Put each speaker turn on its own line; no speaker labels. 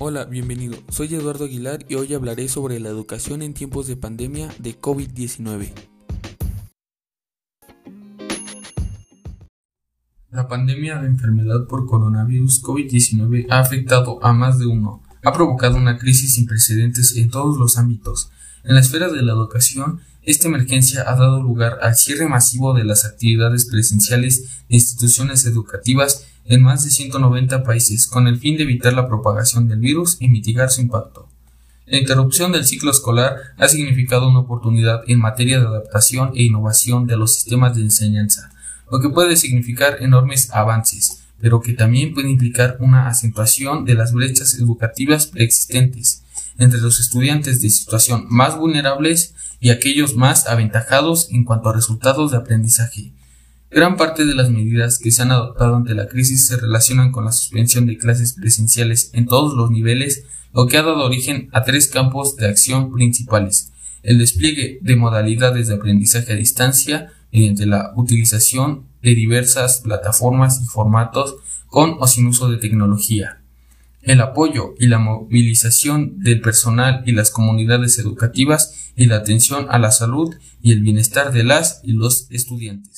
Hola, bienvenido. Soy Eduardo Aguilar y hoy hablaré sobre la educación en tiempos de pandemia de COVID-19. La pandemia de enfermedad por coronavirus COVID-19 ha afectado a más de uno. Ha provocado una crisis sin precedentes en todos los ámbitos. En la esfera de la educación, esta emergencia ha dado lugar al cierre masivo de las actividades presenciales de instituciones educativas en más de 190 países con el fin de evitar la propagación del virus y mitigar su impacto. La interrupción del ciclo escolar ha significado una oportunidad en materia de adaptación e innovación de los sistemas de enseñanza, lo que puede significar enormes avances, pero que también puede implicar una acentuación de las brechas educativas preexistentes entre los estudiantes de situación más vulnerables y aquellos más aventajados en cuanto a resultados de aprendizaje, Gran parte de las medidas que se han adoptado ante la crisis se relacionan con la suspensión de clases presenciales en todos los niveles, lo que ha dado origen a tres campos de acción principales. El despliegue de modalidades de aprendizaje a distancia mediante la utilización de diversas plataformas y formatos con o sin uso de tecnología. El apoyo y la movilización del personal y las comunidades educativas y la atención a la salud y el bienestar de las y los estudiantes.